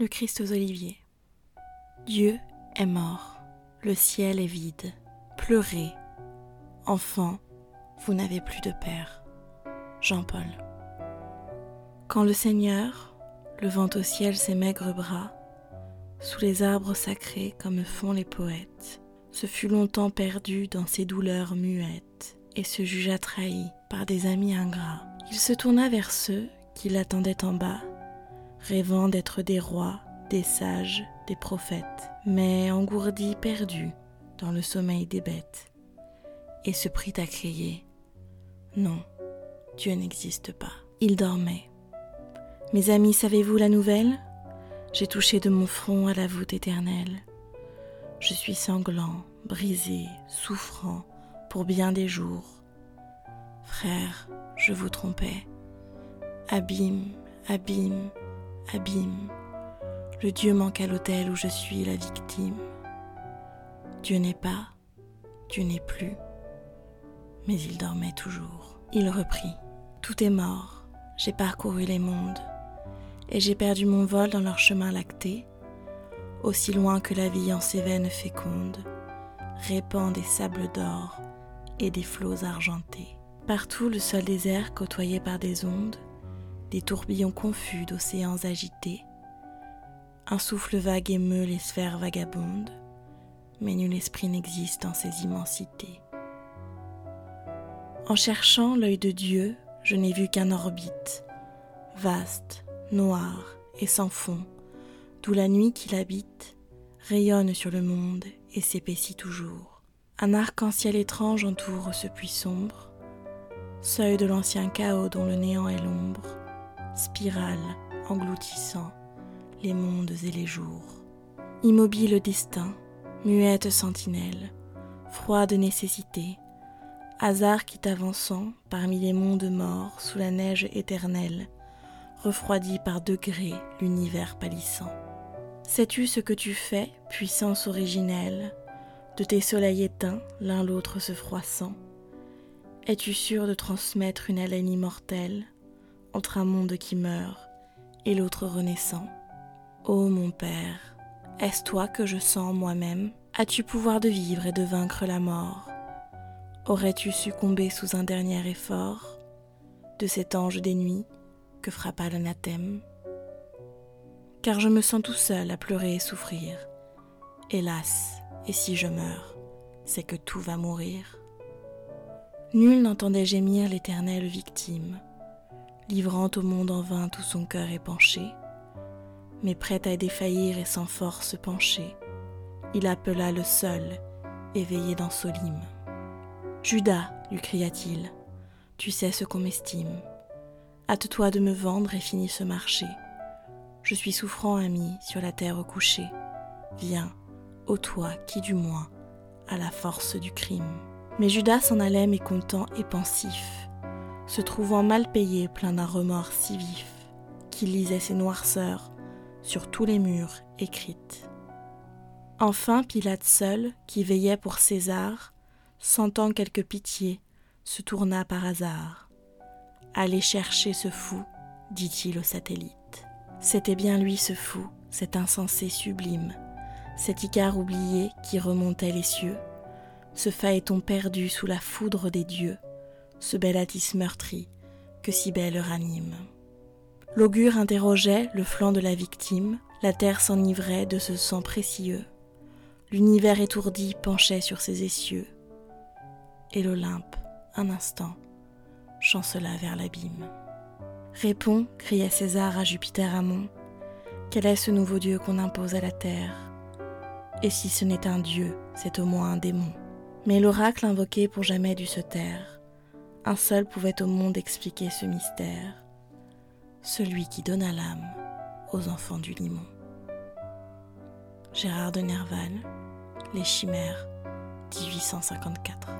Le Christ aux oliviers. Dieu est mort, le ciel est vide. Pleurez, enfants, vous n'avez plus de père. Jean-Paul. Quand le Seigneur, levant au ciel ses maigres bras, sous les arbres sacrés comme font les poètes, se fut longtemps perdu dans ses douleurs muettes et se jugea trahi par des amis ingrats. Il se tourna vers ceux qui l'attendaient en bas, rêvant d'être des rois, des sages, des prophètes, mais engourdi, perdu dans le sommeil des bêtes, et se prit à crier Non, Dieu n'existe pas. Il dormait. Mes amis, savez-vous la nouvelle? J'ai touché de mon front à la voûte éternelle. Je suis sanglant, brisé, souffrant pour bien des jours. Frère, je vous trompais. Abîme, abîme, abîme. Le Dieu manque à l'autel où je suis la victime. Dieu n'est pas, Dieu n'est plus, mais il dormait toujours. Il reprit. Tout est mort, j'ai parcouru les mondes, et j'ai perdu mon vol dans leur chemin lacté, aussi loin que la vie en ses veines fécondes répand des sables d'or et des flots argentés. Partout le sol désert côtoyé par des ondes, des tourbillons confus d'océans agités, un souffle vague émeut les sphères vagabondes, mais nul esprit n'existe en ces immensités. En cherchant l'œil de Dieu, je n'ai vu qu'un orbite, vaste, noir et sans fond, d'où la nuit qui l'habite rayonne sur le monde et s'épaissit toujours. Un arc-en-ciel étrange entoure ce puits sombre, seuil de l'ancien chaos dont le néant est l'ombre, spirale engloutissant les mondes et les jours. Immobile destin, muette sentinelle, froide nécessité, hasard qui t'avançant parmi les mondes morts sous la neige éternelle, refroidit par degrés l'univers pâlissant. Sais-tu ce que tu fais, puissance originelle, de tes soleils éteints, l'un l'autre se froissant Es-tu sûr de transmettre une haleine immortelle? Entre un monde qui meurt et l'autre renaissant. Ô mon Père, est-ce toi que je sens moi-même? As-tu pouvoir de vivre et de vaincre la mort? Aurais-tu succombé sous un dernier effort de cet ange des nuits que frappa l'anathème? Car je me sens tout seul à pleurer et souffrir. Hélas, et si je meurs, c'est que tout va mourir. Nul n'entendait gémir l'éternelle victime, livrant au monde en vain tout son cœur épanché, mais prêt à défaillir et sans force pencher, il appela le seul, éveillé dans Solime. Judas, lui cria-t-il, tu sais ce qu'on m'estime. Hâte-toi de me vendre et finis ce marché. Je suis souffrant, ami, sur la terre couchée. Viens, ô toi qui du moins a la force du crime. Mais Judas s'en allait mécontent et pensif, se trouvant mal payé, plein d'un remords si vif, qu'il lisait ses noirceurs sur tous les murs écrites. Enfin Pilate seul, qui veillait pour César, sentant quelque pitié, se tourna par hasard. Allez chercher ce fou, dit-il au satellite. C'était bien lui ce fou, cet insensé sublime, cet Icare oublié qui remontait les cieux, ce phaéton perdu sous la foudre des dieux, ce bel Attis meurtri que si belle ranime. L'augure interrogeait le flanc de la victime, la terre s'enivrait de ce sang précieux, l'univers étourdi penchait sur ses essieux, et l'Olympe, un instant, chancela vers l'abîme. Réponds, cria César à Jupiter Amon, quel est ce nouveau Dieu qu'on impose à la terre? Et si ce n'est un Dieu, c'est au moins un démon. Mais l'oracle invoqué pour jamais dut se taire. Un seul pouvait au monde expliquer ce mystère, celui qui donna l'âme aux enfants du limon. Gérard de Nerval, Les Chimères, 1854.